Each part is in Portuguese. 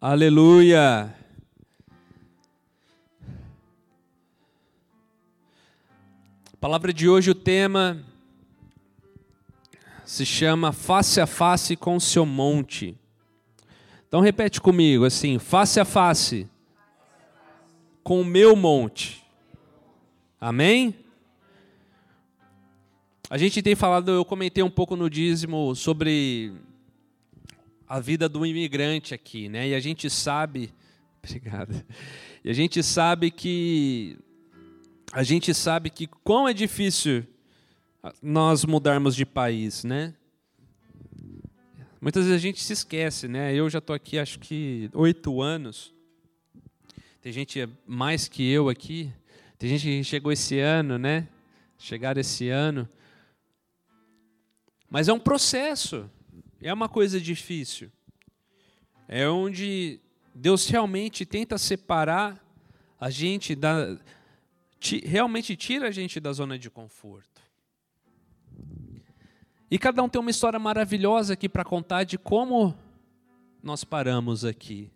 Aleluia. A palavra de hoje, o tema se chama Face a Face com o seu monte. Então repete comigo assim: face a face com o meu monte. Amém? A gente tem falado, eu comentei um pouco no dízimo sobre a vida do imigrante aqui, né? E a gente sabe, obrigado. E a gente sabe que a gente sabe que quão é difícil nós mudarmos de país, né? Muitas vezes a gente se esquece, né? Eu já estou aqui acho que oito anos. Tem gente mais que eu aqui. Tem gente que chegou esse ano, né? Chegaram esse ano. Mas é um processo. É uma coisa difícil. É onde Deus realmente tenta separar a gente da. realmente tira a gente da zona de conforto. E cada um tem uma história maravilhosa aqui para contar de como nós paramos aqui.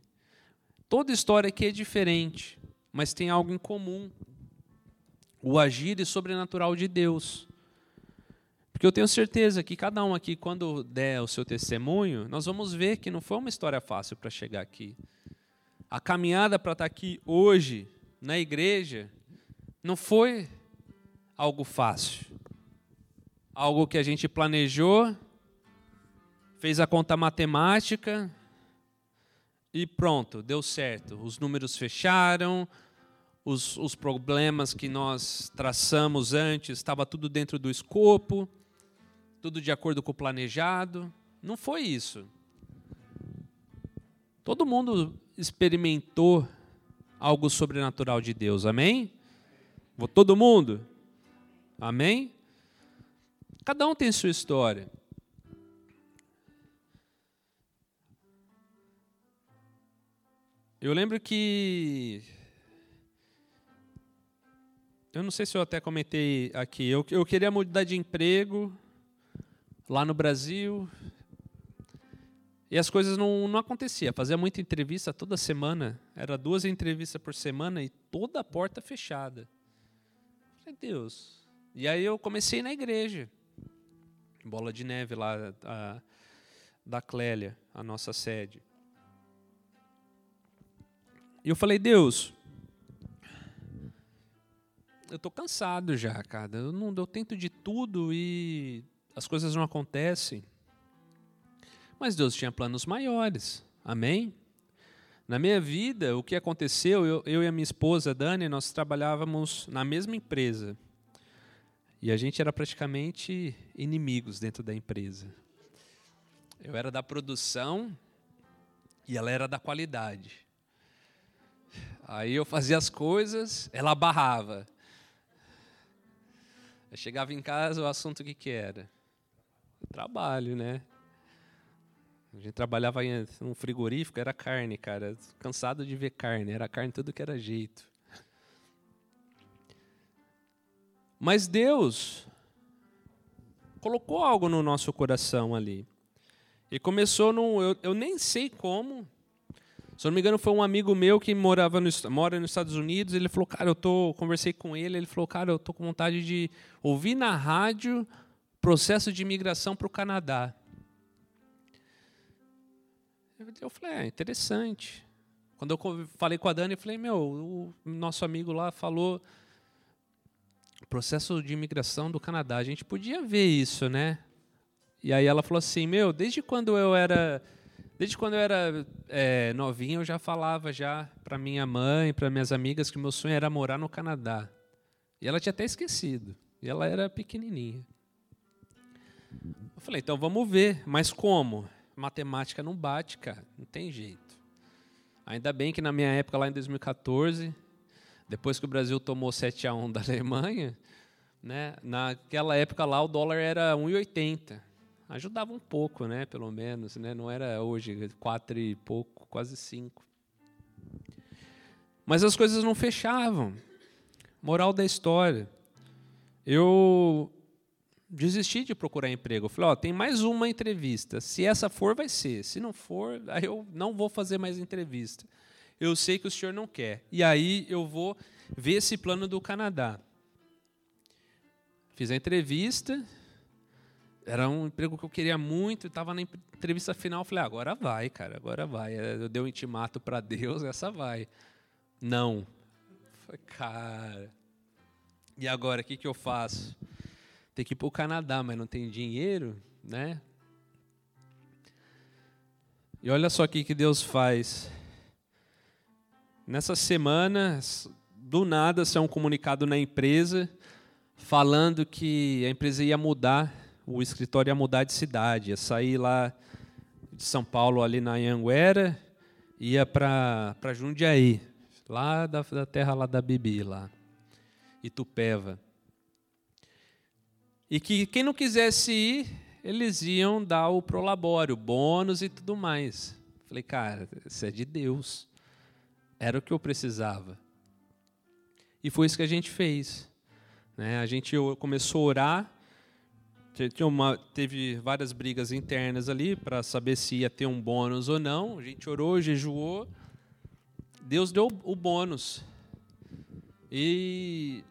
Toda história aqui é diferente, mas tem algo em comum: o agir e sobrenatural de Deus. Porque eu tenho certeza que cada um aqui, quando der o seu testemunho, nós vamos ver que não foi uma história fácil para chegar aqui. A caminhada para estar aqui hoje, na igreja, não foi algo fácil. Algo que a gente planejou, fez a conta matemática e pronto, deu certo. Os números fecharam, os, os problemas que nós traçamos antes, estava tudo dentro do escopo tudo de acordo com o planejado. Não foi isso. Todo mundo experimentou algo sobrenatural de Deus, amém? Todo mundo? Amém? Cada um tem sua história. Eu lembro que. Eu não sei se eu até comentei aqui. Eu, eu queria mudar de emprego lá no Brasil. E as coisas não, não aconteciam. Fazia muita entrevista toda semana. Era duas entrevistas por semana e toda a porta fechada. Falei, Deus. E aí eu comecei na igreja. Bola de neve lá a, da Clélia, a nossa sede. E eu falei, Deus, eu estou cansado já, cara. Eu, não, eu tento de tudo e as coisas não acontecem. Mas Deus tinha planos maiores. Amém? Na minha vida, o que aconteceu, eu, eu, e a minha esposa, Dani, nós trabalhávamos na mesma empresa. E a gente era praticamente inimigos dentro da empresa. Eu era da produção e ela era da qualidade. Aí eu fazia as coisas, ela barrava. Eu chegava em casa, o assunto que, que era? Trabalho, né? A gente trabalhava em um frigorífico, era carne, cara. Cansado de ver carne, era carne tudo que era jeito. Mas Deus colocou algo no nosso coração ali. E começou num. Eu, eu nem sei como. Se eu não me engano, foi um amigo meu que morava no, mora nos Estados Unidos. Ele falou, cara, eu tô. Conversei com ele, ele falou, cara, eu tô com vontade de ouvir na rádio processo de imigração para o Canadá. Eu falei, é interessante. Quando eu falei com a Dani, eu falei, meu, o nosso amigo lá falou processo de imigração do Canadá. A gente podia ver isso, né? E aí ela falou assim, meu, desde quando eu era, desde quando eu era é, novinha, eu já falava já para minha mãe, para minhas amigas que meu sonho era morar no Canadá. E ela tinha até esquecido. E ela era pequenininha. Eu falei, então vamos ver, mas como? Matemática não bate, cara, não tem jeito. Ainda bem que na minha época, lá em 2014, depois que o Brasil tomou 7 a 1 da Alemanha, né, naquela época lá o dólar era 1,80. Ajudava um pouco, né, pelo menos, né, não era hoje 4 e pouco, quase 5. Mas as coisas não fechavam. Moral da história. Eu desisti de procurar emprego. Falei, ó, tem mais uma entrevista. Se essa for, vai ser. Se não for, aí eu não vou fazer mais entrevista. Eu sei que o senhor não quer. E aí eu vou ver esse plano do Canadá. Fiz a entrevista. Era um emprego que eu queria muito. Estava na entrevista final. Falei, ah, agora vai, cara, agora vai. Eu dei um intimato para Deus, essa vai. Não. Falei, cara. E agora, o que, que eu faço? Tem que ir para o Canadá, mas não tem dinheiro, né? E olha só o que Deus faz. Nessa semana, do nada, saiu um comunicado na empresa falando que a empresa ia mudar, o escritório ia mudar de cidade, ia sair lá de São Paulo, ali na Anhanguera, ia para Jundiaí, lá da, da terra lá da Bibi, lá, Itupeva. E que quem não quisesse ir, eles iam dar o prolabório, bônus e tudo mais. Falei, cara, isso é de Deus. Era o que eu precisava. E foi isso que a gente fez. Né? A gente começou a orar. Uma, teve várias brigas internas ali para saber se ia ter um bônus ou não. A gente orou, jejuou. Deus deu o bônus. E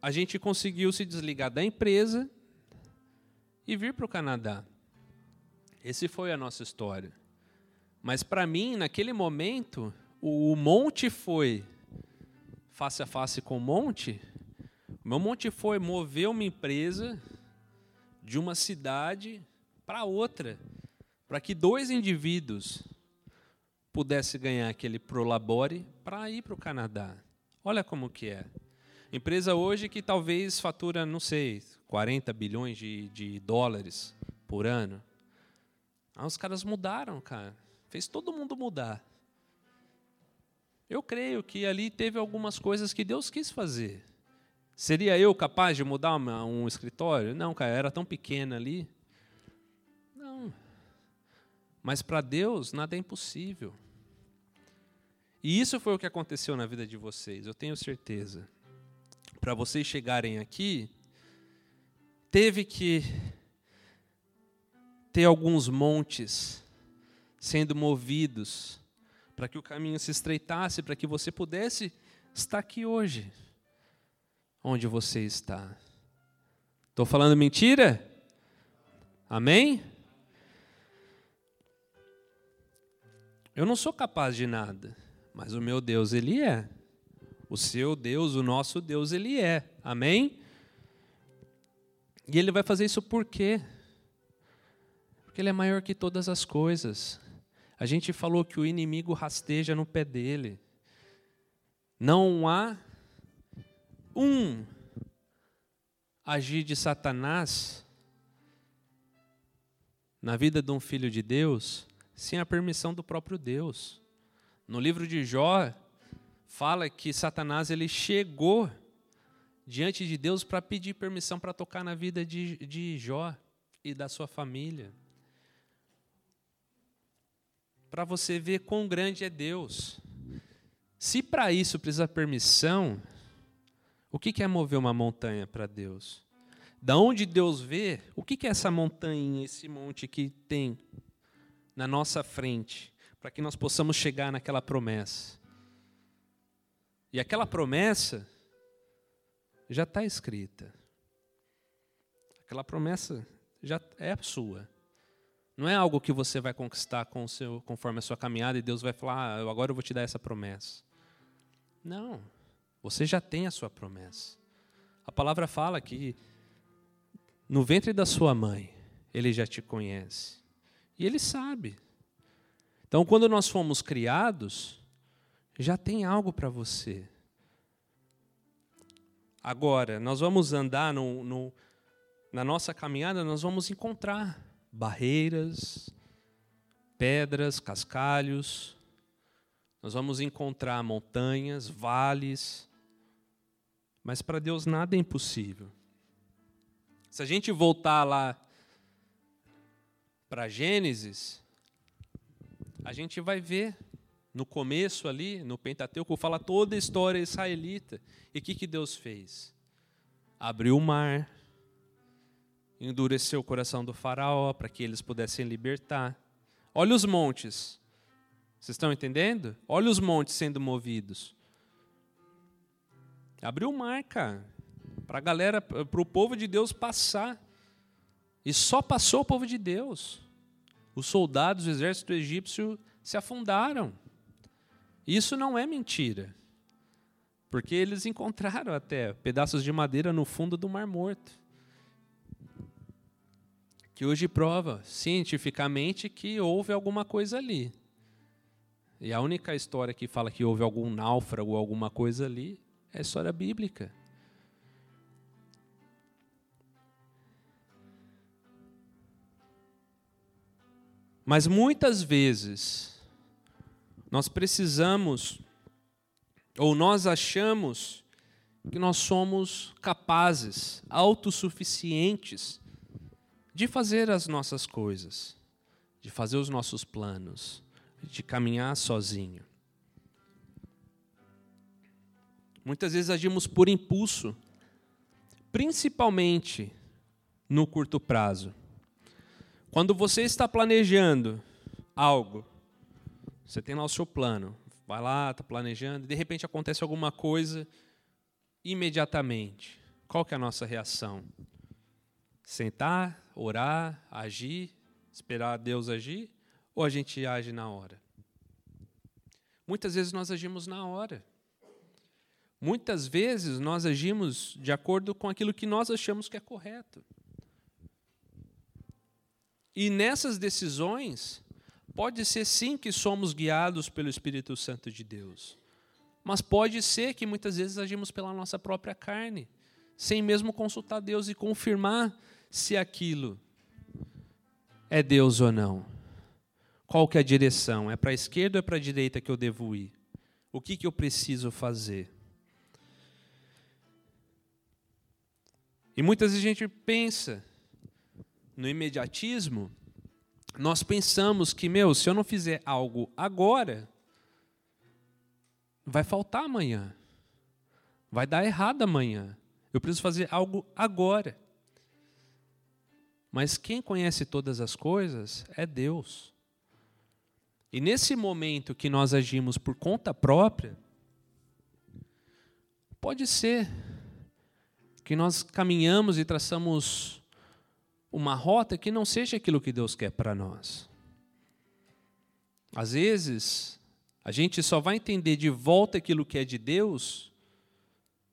a gente conseguiu se desligar da empresa e vir para o Canadá. Esse foi a nossa história. Mas para mim, naquele momento, o monte foi face a face com o monte. O meu monte foi mover uma empresa de uma cidade para outra, para que dois indivíduos pudessem ganhar aquele prolabore para ir para o Canadá. Olha como que é. Empresa hoje que talvez fatura, não sei, 40 bilhões de, de dólares por ano. Ah, os caras mudaram, cara. Fez todo mundo mudar. Eu creio que ali teve algumas coisas que Deus quis fazer. Seria eu capaz de mudar uma, um escritório? Não, cara, era tão pequena ali. Não. Mas para Deus nada é impossível. E isso foi o que aconteceu na vida de vocês, eu tenho certeza para vocês chegarem aqui, teve que ter alguns montes sendo movidos para que o caminho se estreitasse, para que você pudesse estar aqui hoje, onde você está. Estou falando mentira? Amém? Eu não sou capaz de nada, mas o meu Deus, Ele é. O seu Deus, o nosso Deus, Ele é. Amém? E Ele vai fazer isso por quê? Porque Ele é maior que todas as coisas. A gente falou que o inimigo rasteja no pé dele. Não há um agir de Satanás na vida de um filho de Deus sem a permissão do próprio Deus. No livro de Jó, fala que Satanás ele chegou diante de Deus para pedir permissão para tocar na vida de, de Jó e da sua família. Para você ver quão grande é Deus. Se para isso precisa permissão, o que é mover uma montanha para Deus? Da onde Deus vê, o que é essa montanha, esse monte que tem na nossa frente, para que nós possamos chegar naquela promessa? E aquela promessa já está escrita. Aquela promessa já é sua. Não é algo que você vai conquistar com seu, conforme a sua caminhada e Deus vai falar, ah, agora eu vou te dar essa promessa. Não. Você já tem a sua promessa. A palavra fala que no ventre da sua mãe, ele já te conhece. E ele sabe. Então, quando nós fomos criados, já tem algo para você. Agora, nós vamos andar no, no, na nossa caminhada, nós vamos encontrar barreiras, pedras, cascalhos, nós vamos encontrar montanhas, vales, mas para Deus nada é impossível. Se a gente voltar lá para Gênesis, a gente vai ver no começo ali, no Pentateuco, fala toda a história israelita. E o que, que Deus fez? Abriu o mar, endureceu o coração do faraó para que eles pudessem libertar. Olha os montes. Vocês estão entendendo? Olha os montes sendo movidos. Abriu o mar, cara, para a galera, para o povo de Deus passar. E só passou o povo de Deus. Os soldados do exército egípcio se afundaram. Isso não é mentira. Porque eles encontraram até pedaços de madeira no fundo do Mar Morto. Que hoje prova cientificamente que houve alguma coisa ali. E a única história que fala que houve algum náufrago ou alguma coisa ali é história bíblica. Mas muitas vezes nós precisamos ou nós achamos que nós somos capazes, autossuficientes de fazer as nossas coisas, de fazer os nossos planos, de caminhar sozinho. Muitas vezes agimos por impulso, principalmente no curto prazo. Quando você está planejando algo, você tem lá o seu plano, vai lá, está planejando, e de repente acontece alguma coisa imediatamente. Qual que é a nossa reação? Sentar, orar, agir, esperar Deus agir, ou a gente age na hora? Muitas vezes nós agimos na hora. Muitas vezes nós agimos de acordo com aquilo que nós achamos que é correto. E nessas decisões, Pode ser sim que somos guiados pelo Espírito Santo de Deus, mas pode ser que muitas vezes agimos pela nossa própria carne, sem mesmo consultar Deus e confirmar se aquilo é Deus ou não. Qual que é a direção? É para a esquerda ou é para a direita que eu devo ir? O que, que eu preciso fazer? E muitas vezes a gente pensa no imediatismo nós pensamos que, meu, se eu não fizer algo agora, vai faltar amanhã. Vai dar errado amanhã. Eu preciso fazer algo agora. Mas quem conhece todas as coisas é Deus. E nesse momento que nós agimos por conta própria, pode ser que nós caminhamos e traçamos uma rota que não seja aquilo que Deus quer para nós. Às vezes, a gente só vai entender de volta aquilo que é de Deus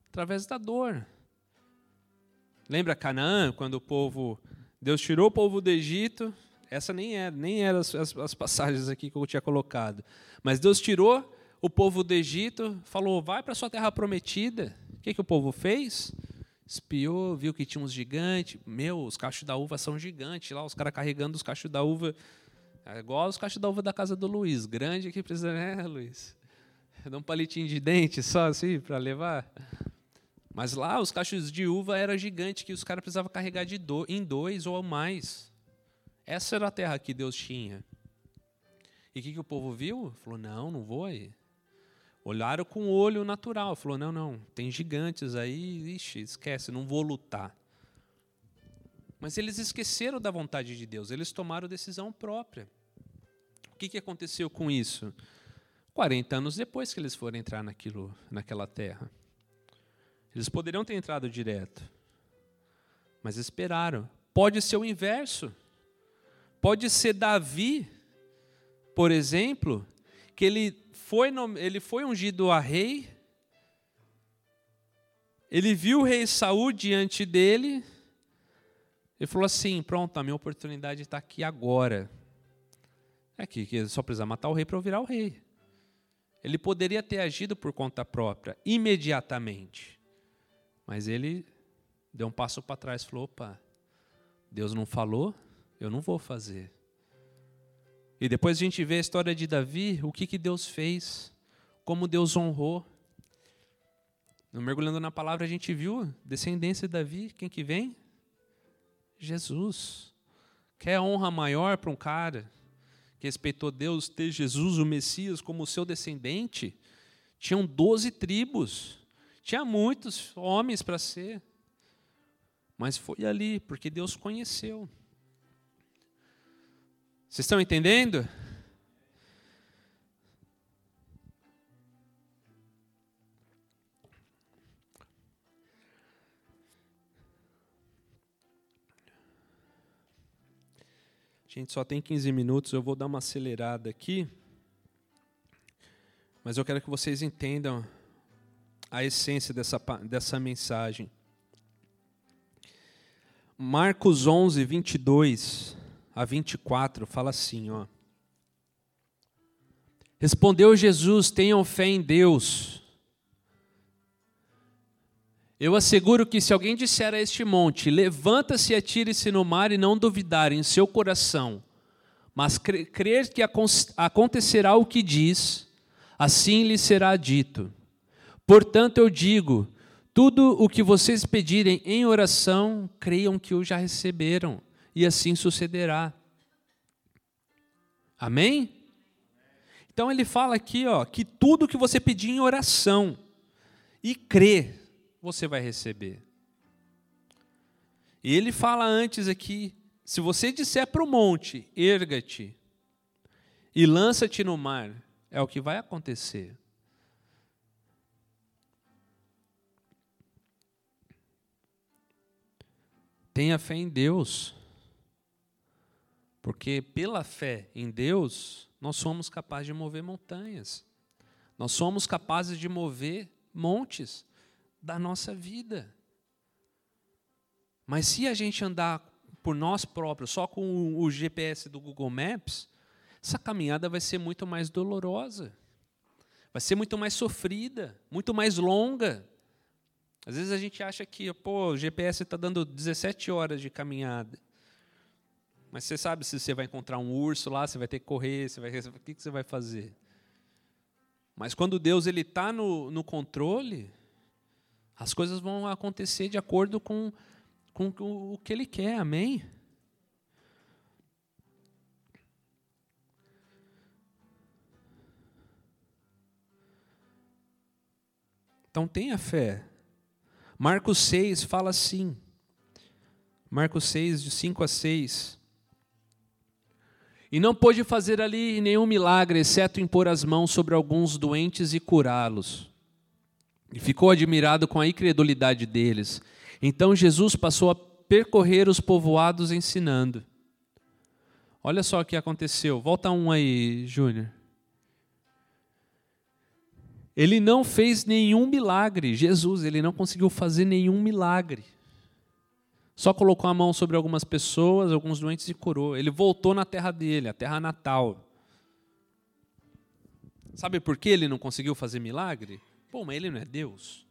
através da dor. Lembra Canaã, quando o povo, Deus tirou o povo do Egito, essa nem era, nem eram as, as, as passagens aqui que eu tinha colocado, mas Deus tirou o povo do Egito, falou, vai para a sua terra prometida. O que, que o povo fez? Espiou, viu que tinha uns gigantes. Meu, os cachos da uva são gigantes lá, os caras carregando os cachos da uva. É igual os cachos da uva da casa do Luiz. Grande que precisa, né, Luiz? Dá um palitinho de dente só assim para levar. Mas lá os cachos de uva era gigante que os caras precisavam carregar de do, em dois ou mais. Essa era a terra que Deus tinha. E o que, que o povo viu? Falou: não, não vou aí. Olharam com o olho natural, falou: não, não, tem gigantes aí, ixi, esquece, não vou lutar. Mas eles esqueceram da vontade de Deus, eles tomaram decisão própria. O que, que aconteceu com isso? 40 anos depois que eles foram entrar naquilo, naquela terra. Eles poderiam ter entrado direto, mas esperaram. Pode ser o inverso. Pode ser Davi, por exemplo, que ele foi, ele foi ungido a rei, ele viu o rei Saul diante dele, e falou assim: pronto, a minha oportunidade está aqui agora. É que, que só precisa matar o rei para eu virar o rei. Ele poderia ter agido por conta própria, imediatamente. Mas ele deu um passo para trás e falou: opa, Deus não falou, eu não vou fazer. E depois a gente vê a história de Davi, o que, que Deus fez, como Deus honrou. No Mergulhando na Palavra a gente viu descendência de Davi, quem que vem? Jesus. Quer honra maior para um cara que respeitou Deus ter Jesus, o Messias, como seu descendente? Tinham doze tribos, tinha muitos homens para ser. Mas foi ali, porque Deus conheceu. Vocês estão entendendo? Gente, só tem 15 minutos, eu vou dar uma acelerada aqui. Mas eu quero que vocês entendam a essência dessa, dessa mensagem. Marcos 11, 22 a 24, fala assim, ó. Respondeu Jesus: Tenham fé em Deus. Eu asseguro que se alguém disser a este monte: Levanta-se e atire-se no mar, e não duvidar em seu coração, mas crer que acontecerá o que diz, assim lhe será dito. Portanto, eu digo: tudo o que vocês pedirem em oração, creiam que o já receberam, e assim sucederá. Amém? Então ele fala aqui, ó, que tudo que você pedir em oração e crer, você vai receber. E ele fala antes aqui: se você disser para o monte, erga-te e lança-te no mar, é o que vai acontecer. Tenha fé em Deus. Porque pela fé em Deus, nós somos capazes de mover montanhas. Nós somos capazes de mover montes da nossa vida. Mas se a gente andar por nós próprios, só com o GPS do Google Maps, essa caminhada vai ser muito mais dolorosa. Vai ser muito mais sofrida, muito mais longa. Às vezes a gente acha que, pô, o GPS está dando 17 horas de caminhada. Mas você sabe se você vai encontrar um urso lá, você vai ter que correr, você vai, o que você vai fazer? Mas quando Deus ele está no, no controle, as coisas vão acontecer de acordo com, com o que Ele quer, amém? Então tenha fé. Marcos 6 fala assim. Marcos 6, de 5 a 6. E não pôde fazer ali nenhum milagre, exceto impor as mãos sobre alguns doentes e curá-los. E ficou admirado com a incredulidade deles. Então Jesus passou a percorrer os povoados ensinando. Olha só o que aconteceu. Volta um aí, Júnior. Ele não fez nenhum milagre. Jesus, ele não conseguiu fazer nenhum milagre. Só colocou a mão sobre algumas pessoas, alguns doentes e curou. Ele voltou na terra dele, a terra natal. Sabe por que ele não conseguiu fazer milagre? Pô, mas ele não é Deus?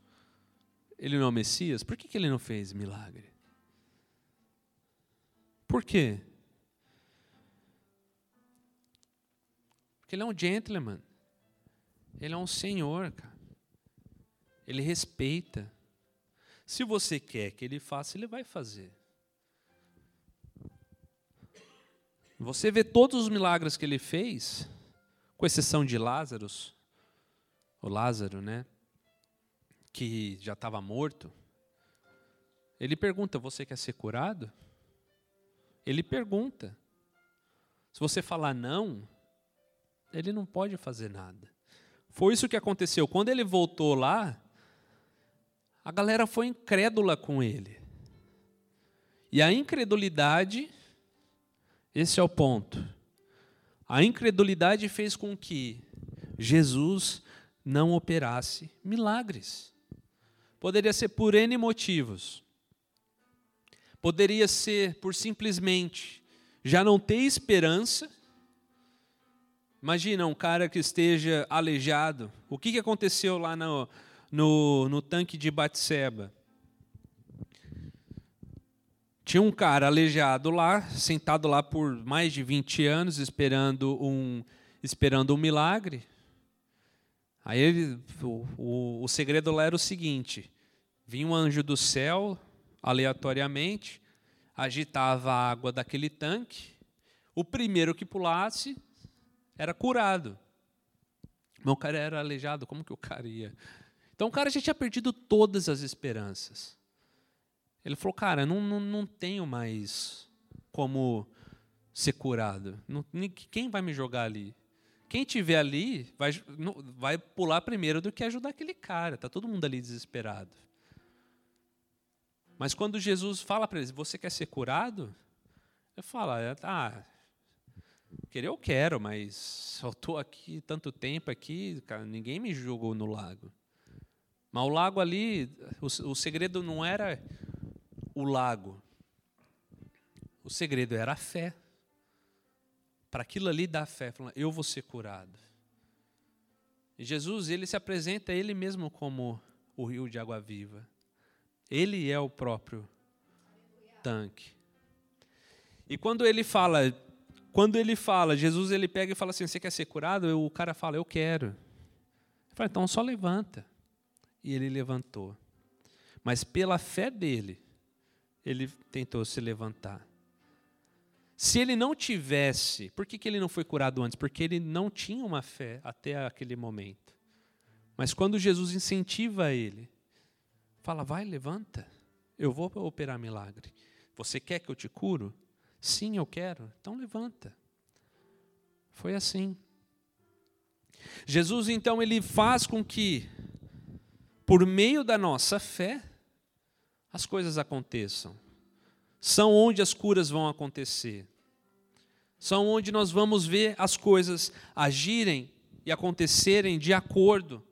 Ele não é o Messias? Por que, que ele não fez milagre? Por quê? Porque ele é um gentleman. Ele é um senhor, cara. Ele respeita. Se você quer que ele faça, ele vai fazer. Você vê todos os milagres que ele fez, com exceção de Lázaro, o Lázaro, né? Que já estava morto. Ele pergunta: Você quer ser curado? Ele pergunta. Se você falar não, ele não pode fazer nada. Foi isso que aconteceu. Quando ele voltou lá, a galera foi incrédula com ele. E a incredulidade, esse é o ponto. A incredulidade fez com que Jesus não operasse milagres. Poderia ser por N motivos. Poderia ser por simplesmente já não ter esperança. Imagina um cara que esteja aleijado. O que aconteceu lá no, no, no tanque de Batseba? Tinha um cara aleijado lá, sentado lá por mais de 20 anos, esperando um, esperando um milagre. Aí ele, o, o, o segredo lá era o seguinte: vinha um anjo do céu, aleatoriamente, agitava a água daquele tanque, o primeiro que pulasse era curado. O cara era aleijado, como que o cara ia? Então o cara já tinha perdido todas as esperanças. Ele falou, cara, não, não, não tenho mais como ser curado. Não, quem vai me jogar ali? Quem tiver ali vai, vai pular primeiro do que ajudar aquele cara. Está todo mundo ali desesperado. Mas quando Jesus fala para eles, você quer ser curado? Eu falo, ah, querer eu quero, mas eu estou aqui tanto tempo aqui, cara, ninguém me jogou no lago. Mas o lago ali, o, o segredo não era o lago. O segredo era a fé. Para aquilo ali dar fé, falando, eu vou ser curado. E Jesus, ele se apresenta ele mesmo como o rio de água viva. Ele é o próprio tanque. E quando ele fala, quando ele fala, Jesus ele pega e fala assim: "Você quer ser curado?" O cara fala: "Eu quero". Ele fala: "Então só levanta". E ele levantou. Mas pela fé dele, ele tentou se levantar. Se ele não tivesse, por que, que ele não foi curado antes? Porque ele não tinha uma fé até aquele momento. Mas quando Jesus incentiva ele, fala: vai, levanta, eu vou operar milagre. Você quer que eu te curo? Sim, eu quero. Então levanta. Foi assim. Jesus então ele faz com que por meio da nossa fé as coisas aconteçam. São onde as curas vão acontecer. São onde nós vamos ver as coisas agirem e acontecerem de acordo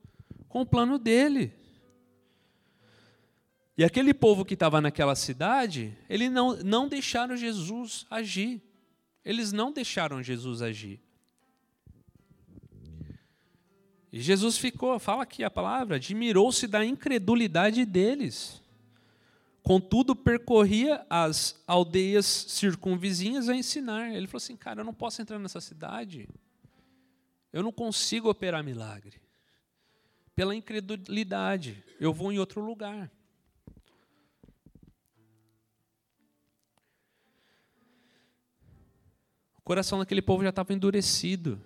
com o plano dele. E aquele povo que estava naquela cidade, eles não, não deixaram Jesus agir. Eles não deixaram Jesus agir. E Jesus ficou, fala aqui a palavra, admirou-se da incredulidade deles. Contudo, percorria as aldeias circunvizinhas a ensinar. Ele falou assim: Cara, eu não posso entrar nessa cidade. Eu não consigo operar milagre. Pela incredulidade, eu vou em outro lugar. O coração daquele povo já estava endurecido.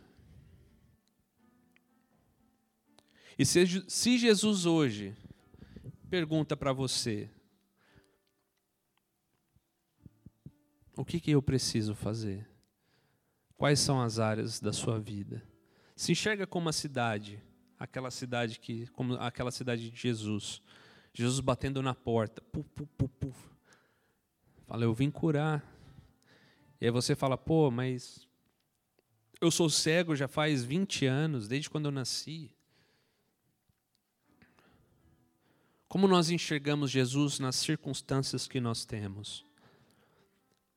E se, se Jesus hoje pergunta para você: O que, que eu preciso fazer? Quais são as áreas da sua vida? Se enxerga como uma cidade, aquela cidade que, como aquela cidade de Jesus. Jesus batendo na porta. Puf. Fala, eu vim curar. E aí você fala, pô, mas eu sou cego já faz 20 anos, desde quando eu nasci. Como nós enxergamos Jesus nas circunstâncias que nós temos?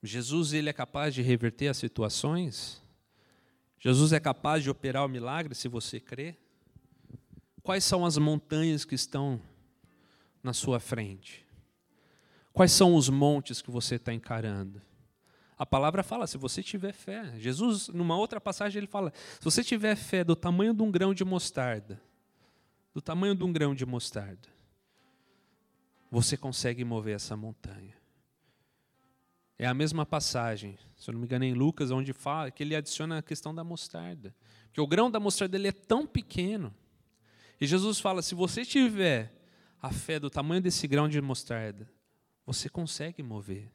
Jesus ele é capaz de reverter as situações? Jesus é capaz de operar o milagre se você crê? Quais são as montanhas que estão na sua frente? Quais são os montes que você está encarando? A palavra fala, se você tiver fé. Jesus, numa outra passagem, ele fala: se você tiver fé do tamanho de um grão de mostarda, do tamanho de um grão de mostarda, você consegue mover essa montanha. É a mesma passagem, se eu não me engano, em Lucas, onde fala que ele adiciona a questão da mostarda. Que o grão da mostarda ele é tão pequeno. E Jesus fala: se você tiver a fé do tamanho desse grão de mostarda, você consegue mover.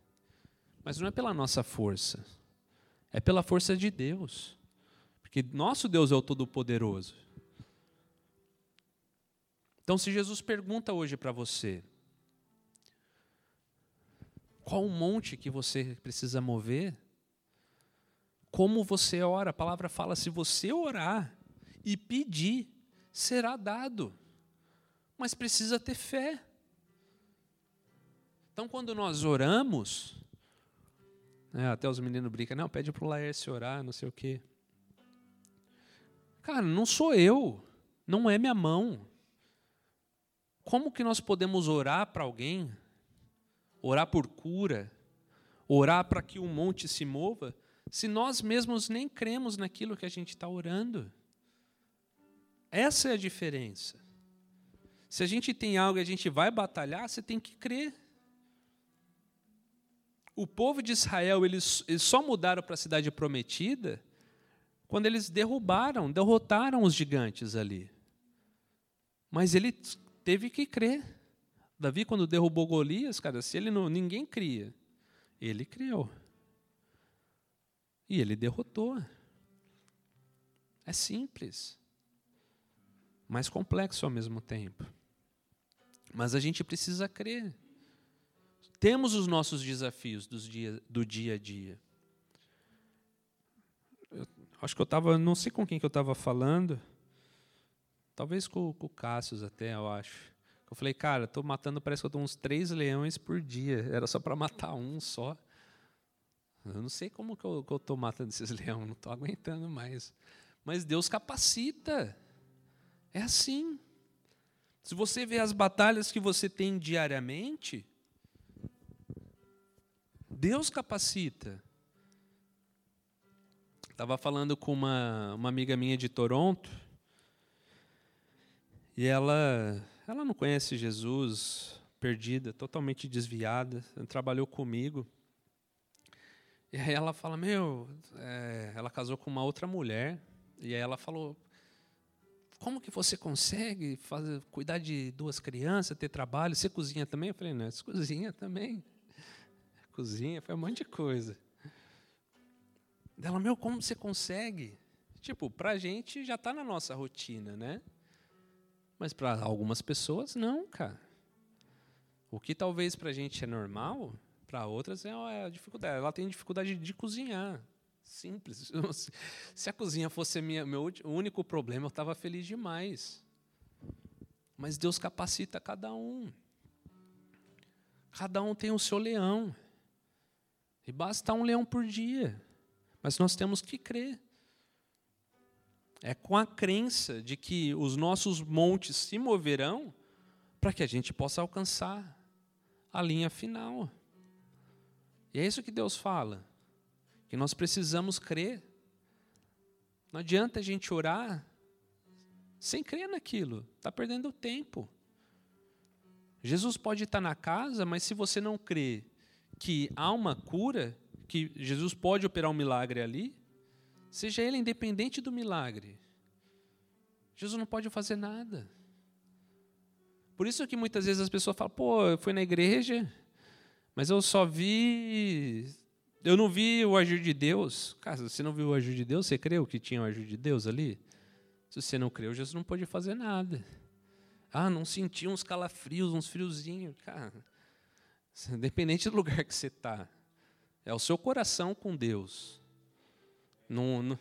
Mas não é pela nossa força, é pela força de Deus. Porque nosso Deus é o Todo-Poderoso. Então, se Jesus pergunta hoje para você, qual o monte que você precisa mover? Como você ora? A palavra fala: se você orar e pedir, será dado. Mas precisa ter fé. Então, quando nós oramos, né, até os meninos brincam, não, pede para o Laércio orar, não sei o quê. Cara, não sou eu, não é minha mão. Como que nós podemos orar para alguém orar por cura, orar para que o monte se mova, se nós mesmos nem cremos naquilo que a gente está orando. Essa é a diferença. Se a gente tem algo e a gente vai batalhar, você tem que crer. O povo de Israel, eles, eles só mudaram para a cidade prometida quando eles derrubaram, derrotaram os gigantes ali. Mas ele teve que crer Davi, quando derrubou Golias, cara, se ele não, ninguém cria, ele criou. E ele derrotou. É simples, mas complexo ao mesmo tempo. Mas a gente precisa crer. Temos os nossos desafios dos dia, do dia a dia. Eu, acho que eu estava, não sei com quem que eu estava falando, talvez com, com o Cássio até, eu acho. Eu falei, cara, estou matando, parece que eu estou uns três leões por dia. Era só para matar um só. Eu não sei como que eu estou matando esses leões, não estou aguentando mais. Mas Deus capacita. É assim. Se você vê as batalhas que você tem diariamente, Deus capacita. Estava falando com uma, uma amiga minha de Toronto, e ela, ela não conhece Jesus, perdida, totalmente desviada, trabalhou comigo. E aí ela fala, meu, é, ela casou com uma outra mulher, e aí ela falou, como que você consegue fazer, cuidar de duas crianças, ter trabalho? Você cozinha também? Eu falei, não, você cozinha também. Cozinha, foi um monte de coisa. Ela, meu, como você consegue? Tipo, para gente já está na nossa rotina, né? Mas para algumas pessoas, não, cara. O que talvez para a gente é normal, para outras é a dificuldade. Ela tem dificuldade de cozinhar. Simples. Se a cozinha fosse minha, meu único problema, eu estava feliz demais. Mas Deus capacita cada um. Cada um tem o seu leão. E basta um leão por dia. Mas nós temos que crer. É com a crença de que os nossos montes se moverão para que a gente possa alcançar a linha final. E é isso que Deus fala que nós precisamos crer. Não adianta a gente orar sem crer naquilo, está perdendo tempo. Jesus pode estar na casa, mas se você não crê que há uma cura, que Jesus pode operar um milagre ali, seja ele independente do milagre, Jesus não pode fazer nada. Por isso que muitas vezes as pessoas falam, pô, eu fui na igreja, mas eu só vi eu não vi o agir de Deus. Cara, se você não viu o agir de Deus, você creu que tinha o agir de Deus ali? Se você não creu, Jesus não pôde fazer nada. Ah, não senti uns calafrios, uns friozinhos. Cara, independente do lugar que você está, é o seu coração com Deus. Não, não...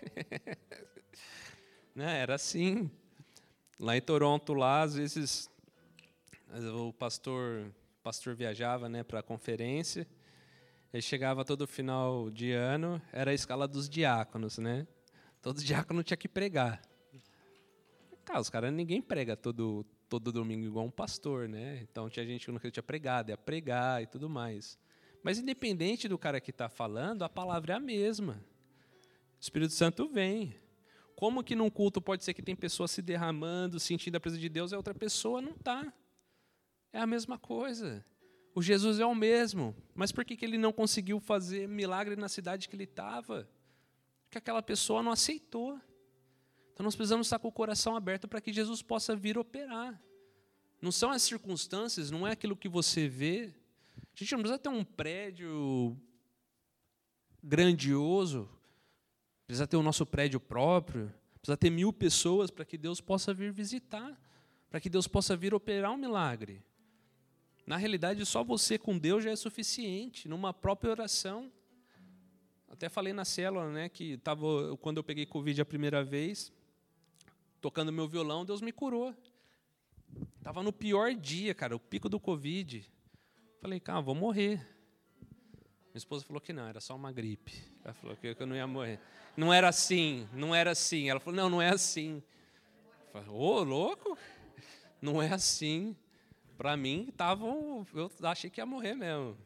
não, era assim. Lá em Toronto, lá, às vezes o pastor, o pastor viajava né, para a conferência, ele chegava todo final de ano, era a escala dos diáconos, né? Todo diácono tinha que pregar. Cara, os caras, ninguém prega todo, todo domingo igual um pastor, né? Então tinha gente que não tinha pregado, ia pregar e tudo mais. Mas independente do cara que está falando, a palavra é a mesma. O Espírito Santo vem. Como que num culto pode ser que tem pessoas se derramando, sentindo a presença de Deus, e outra pessoa não está? É a mesma coisa. O Jesus é o mesmo. Mas por que, que ele não conseguiu fazer milagre na cidade que ele estava? Porque aquela pessoa não aceitou. Então nós precisamos estar com o coração aberto para que Jesus possa vir operar. Não são as circunstâncias, não é aquilo que você vê. A gente não precisa ter um prédio grandioso, precisa ter o nosso prédio próprio, precisa ter mil pessoas para que Deus possa vir visitar, para que Deus possa vir operar um milagre. Na realidade, só você com Deus já é suficiente, numa própria oração. Até falei na célula, né, que tava, quando eu peguei Covid a primeira vez, tocando meu violão, Deus me curou. Estava no pior dia, cara, o pico do Covid. Falei, cara, vou morrer. Minha esposa falou que não, era só uma gripe. Ela falou que eu não ia morrer. Não era assim, não era assim. Ela falou, não, não é assim. Falei, ô, oh, louco? Não é assim. Para mim, estavam. Eu achei que ia morrer mesmo.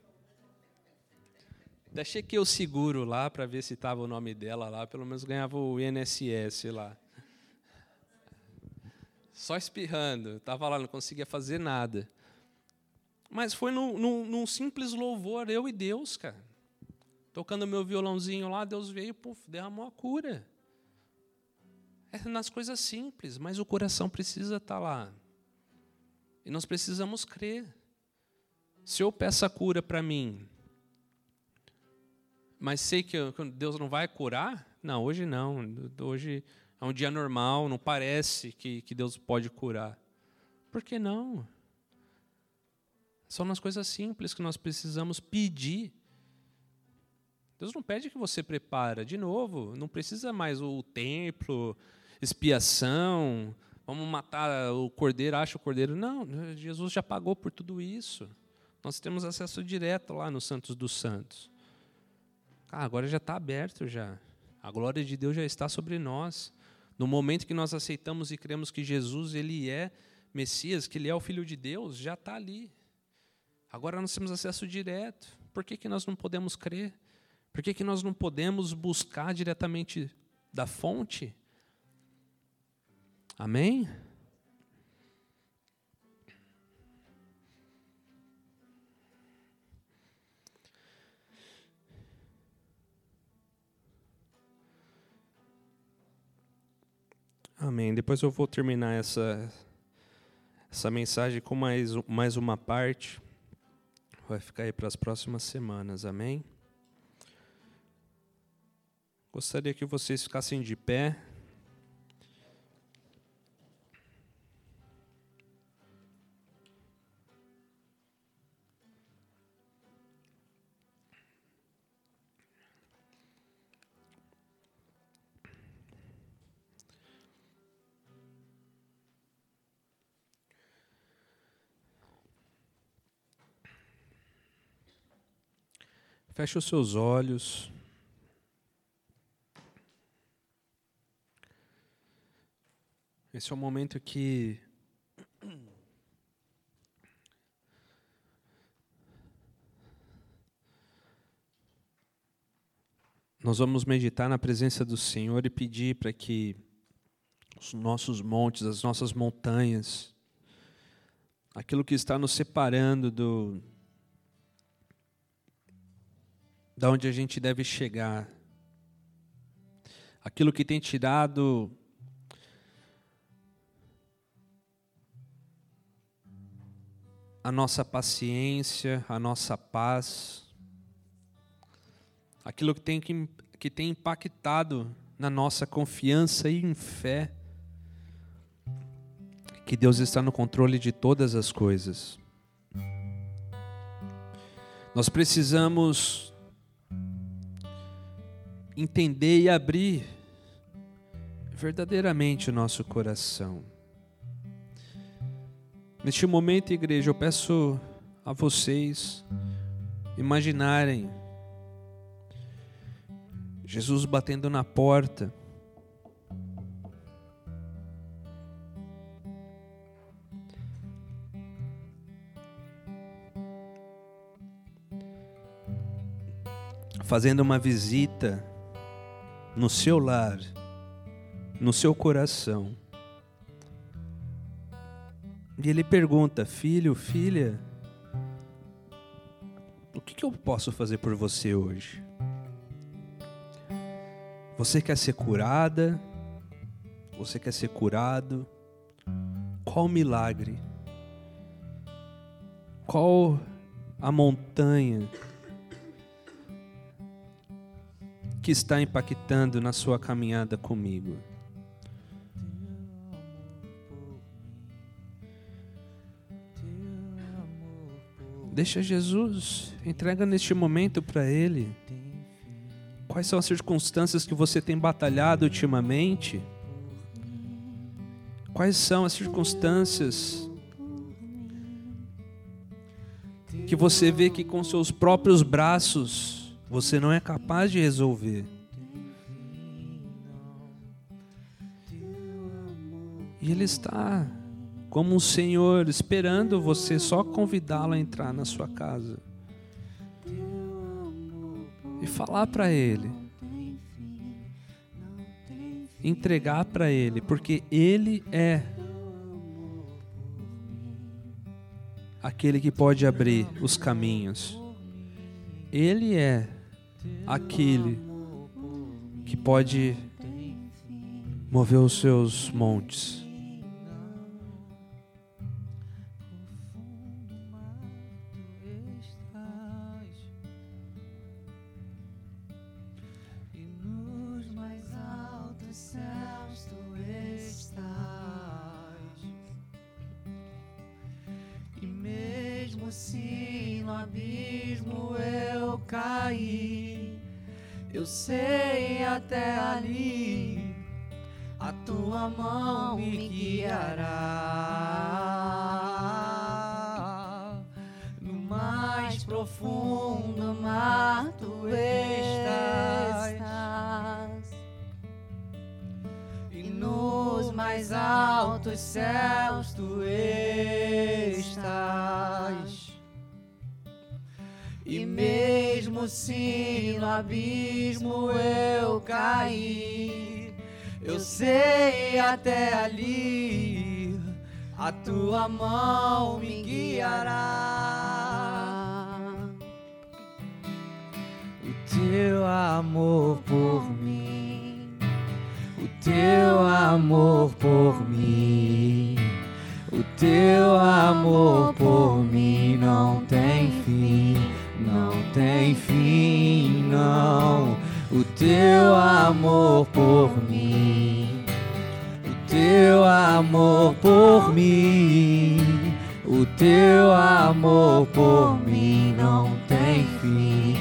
Deixei que eu seguro lá para ver se estava o nome dela lá, pelo menos ganhava o INSS lá. Só espirrando, estava lá, não conseguia fazer nada. Mas foi num, num, num, simples louvor, eu e Deus, cara. Tocando meu violãozinho lá, Deus veio, puf, derramou a cura. É nas coisas simples, mas o coração precisa estar lá. E nós precisamos crer. Se eu peço a cura para mim, mas sei que Deus não vai curar, não, hoje não. Hoje é um dia normal, não parece que, que Deus pode curar. Por que não? São nas coisas simples que nós precisamos pedir. Deus não pede que você prepara. De novo, não precisa mais o templo, expiação, vamos matar o cordeiro, acha o cordeiro. Não, Jesus já pagou por tudo isso. Nós temos acesso direto lá no Santos dos Santos. Ah, agora já está aberto já. A glória de Deus já está sobre nós. No momento que nós aceitamos e cremos que Jesus ele é Messias, que ele é o Filho de Deus, já está ali. Agora nós temos acesso direto. Por que, que nós não podemos crer? Por que, que nós não podemos buscar diretamente da fonte? Amém? Amém. Depois eu vou terminar essa, essa mensagem com mais, mais uma parte. Vai ficar aí para as próximas semanas. Amém? Gostaria que vocês ficassem de pé. Feche os seus olhos. Esse é o momento que nós vamos meditar na presença do Senhor e pedir para que os nossos montes, as nossas montanhas, aquilo que está nos separando do da onde a gente deve chegar. Aquilo que tem tirado a nossa paciência, a nossa paz, aquilo que tem, que, que tem impactado na nossa confiança e em fé, que Deus está no controle de todas as coisas. Nós precisamos entender e abrir verdadeiramente o nosso coração. Neste momento, igreja, eu peço a vocês imaginarem Jesus batendo na porta. Fazendo uma visita no seu lar, no seu coração. E ele pergunta: Filho, filha, o que, eu posso fazer por você hoje? Você quer ser curada? Você quer ser curado? Qual milagre? Qual a montanha que está impactando na sua caminhada comigo? Deixa Jesus, entrega neste momento para Ele. Quais são as circunstâncias que você tem batalhado ultimamente? Quais são as circunstâncias que você vê que com seus próprios braços você não é capaz de resolver. E Ele está como um Senhor esperando você só convidá-lo a entrar na sua casa e falar para Ele, entregar para Ele, porque Ele é aquele que pode abrir os caminhos. Ele é aquele que pode mover os seus montes. E eu sei até ali a tua mão me guiará. No mais profundo mar tu estás. E nos mais altos céus tu estás. E mesmo se no abismo eu caí, eu sei até ali a tua mão me guiará. O teu amor por mim, o teu amor por mim, o teu amor por mim não tem fim, não tem fim, não. O teu amor por mim, o teu amor por mim, o teu amor por mim não tem fim,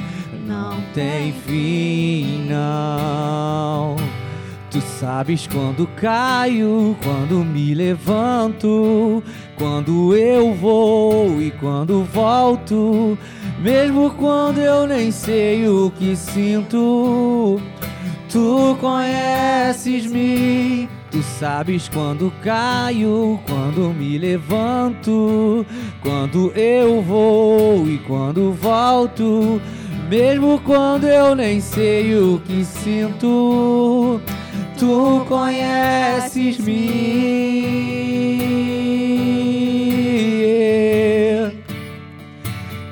não tem fim, não. Tu sabes quando caio, quando me levanto, quando eu vou e quando volto, mesmo quando eu nem sei o que sinto. Tu conheces-me, tu sabes quando caio, quando me levanto, quando eu vou e quando volto, mesmo quando eu nem sei o que sinto. Tu conheces-me.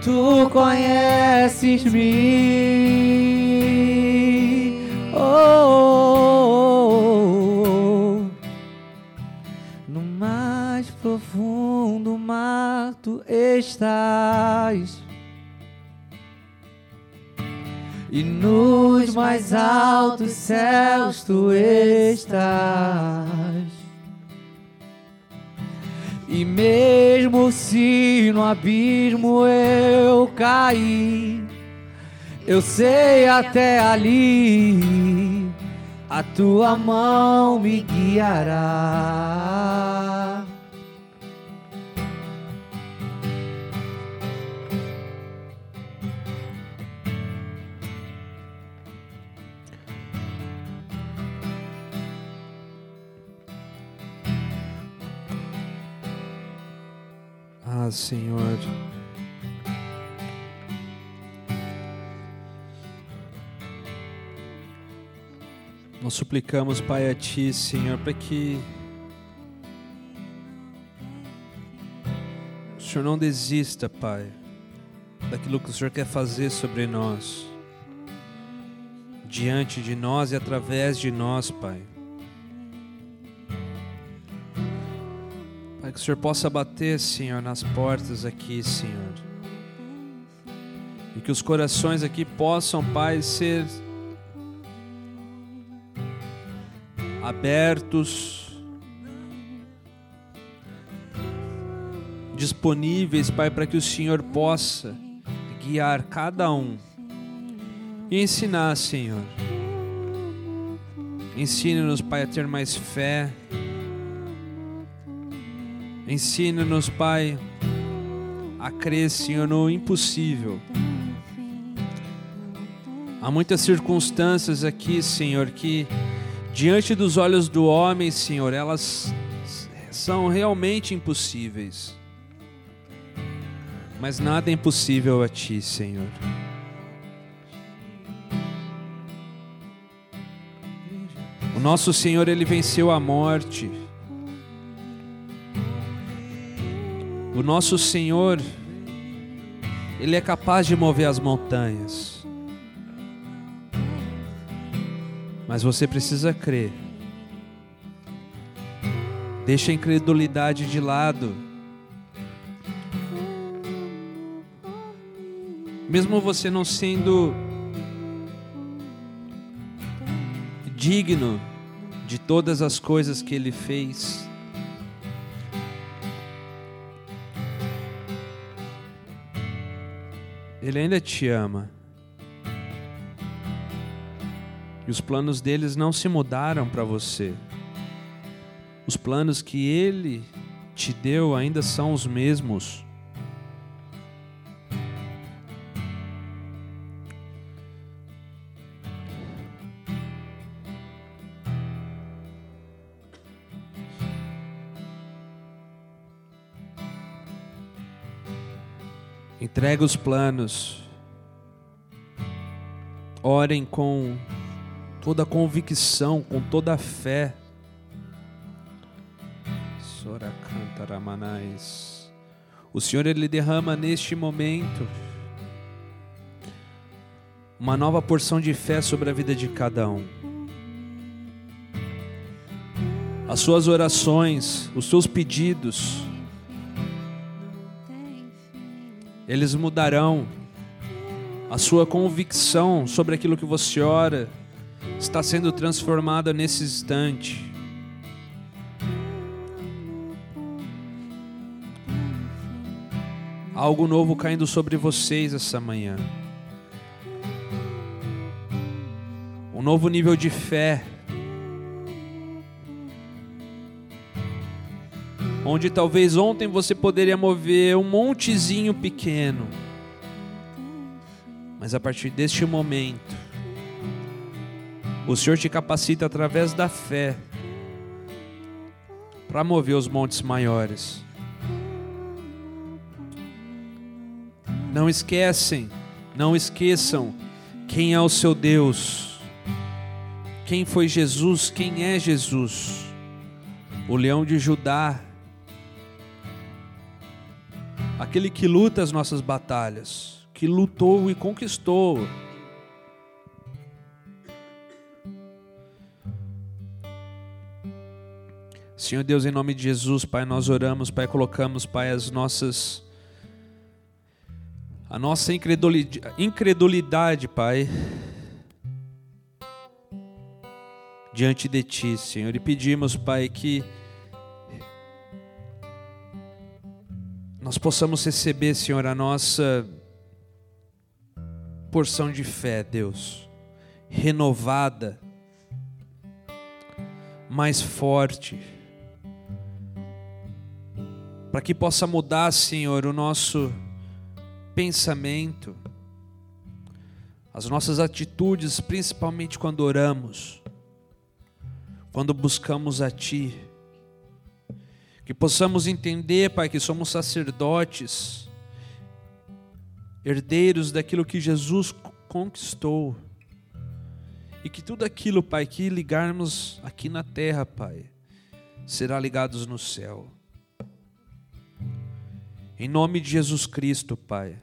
Tu conheces-me. Oh, oh, oh. No mais profundo mar tu estás. E nos mais altos céus tu estás. E mesmo se no abismo eu caí, eu sei até ali a tua mão me guiará. Ah, Senhor. Nós suplicamos, Pai, a Ti, Senhor, para que o Senhor não desista, Pai, daquilo que o Senhor quer fazer sobre nós, diante de nós e através de nós, Pai. Que o Senhor possa bater, Senhor, nas portas aqui, Senhor. E que os corações aqui possam, Pai, ser abertos, disponíveis, Pai, para que o Senhor possa guiar cada um e ensinar, Senhor. Ensine-nos, Pai, a ter mais fé. Ensina-nos, Pai, a crer, Senhor, no impossível. Há muitas circunstâncias aqui, Senhor, que diante dos olhos do homem, Senhor, elas são realmente impossíveis. Mas nada é impossível a Ti, Senhor. O nosso Senhor, Ele venceu a morte. O nosso Senhor, Ele é capaz de mover as montanhas. Mas você precisa crer Deixa a incredulidade de lado. Mesmo você não sendo digno de todas as coisas que ele fez, ele ainda te ama. E os planos deles não se mudaram para você. Os planos que ele te deu ainda são os mesmos. Entrega os planos. Orem com toda convicção, com toda a fé. Soracantaramanais. O Senhor ele derrama neste momento uma nova porção de fé sobre a vida de cada um. As suas orações, os seus pedidos, eles mudarão. A sua convicção sobre aquilo que você ora está sendo transformada nesse instante. Algo novo caindo sobre vocês essa manhã. Um novo nível de fé. Onde talvez ontem você poderia mover um montezinho pequeno, mas a partir deste momento, o Senhor te capacita através da fé para mover os montes maiores. Não esquecem, não esqueçam quem é o seu Deus, quem foi Jesus, quem é Jesus, o leão de Judá aquele que luta as nossas batalhas, que lutou e conquistou. Senhor Deus, em nome de Jesus, Pai, nós oramos, Pai, colocamos, Pai, as nossas a nossa incredulidade, Pai, diante de Ti, Senhor, e pedimos, Pai, que nós possamos receber, Senhor, a nossa porção de fé, Deus, renovada, mais forte, para que possa mudar, Senhor, o nosso pensamento, as nossas atitudes, principalmente quando oramos, quando buscamos a Ti que possamos entender, Pai, que somos sacerdotes, herdeiros daquilo que Jesus conquistou. E que tudo aquilo, Pai, que ligarmos aqui na terra, Pai, será ligados no céu. Em nome de Jesus Cristo, Pai.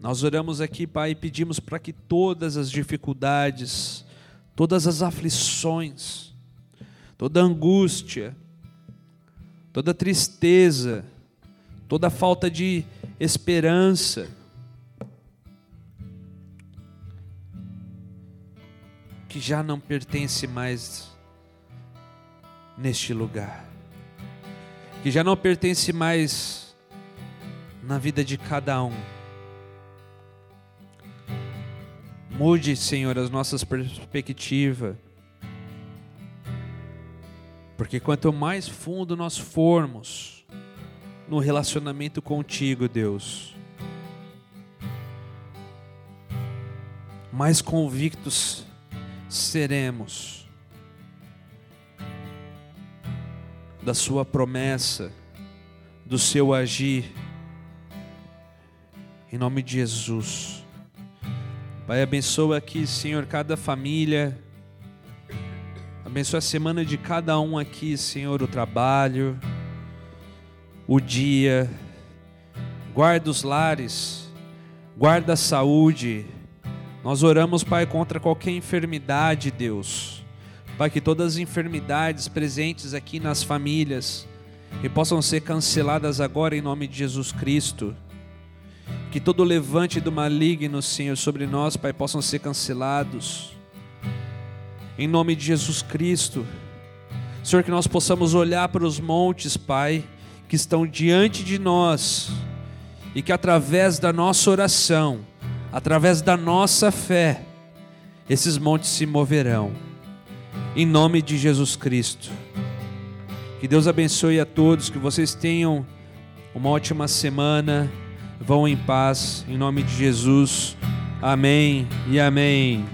Nós oramos aqui, Pai, e pedimos para que todas as dificuldades, todas as aflições, toda angústia, toda tristeza, toda falta de esperança, que já não pertence mais neste lugar, que já não pertence mais na vida de cada um. Mude, Senhor, as nossas perspectivas porque quanto mais fundo nós formos no relacionamento contigo, Deus, mais convictos seremos da Sua promessa, do seu agir, em nome de Jesus. Pai, abençoa aqui, Senhor, cada família Abençoa a semana de cada um aqui, Senhor, o trabalho, o dia. Guarda os lares, guarda a saúde. Nós oramos, Pai, contra qualquer enfermidade, Deus. Pai, que todas as enfermidades presentes aqui nas famílias e possam ser canceladas agora em nome de Jesus Cristo. Que todo levante do maligno, Senhor, sobre nós, Pai, possam ser cancelados. Em nome de Jesus Cristo. Senhor, que nós possamos olhar para os montes, Pai, que estão diante de nós, e que através da nossa oração, através da nossa fé, esses montes se moverão. Em nome de Jesus Cristo. Que Deus abençoe a todos, que vocês tenham uma ótima semana. Vão em paz, em nome de Jesus. Amém e amém.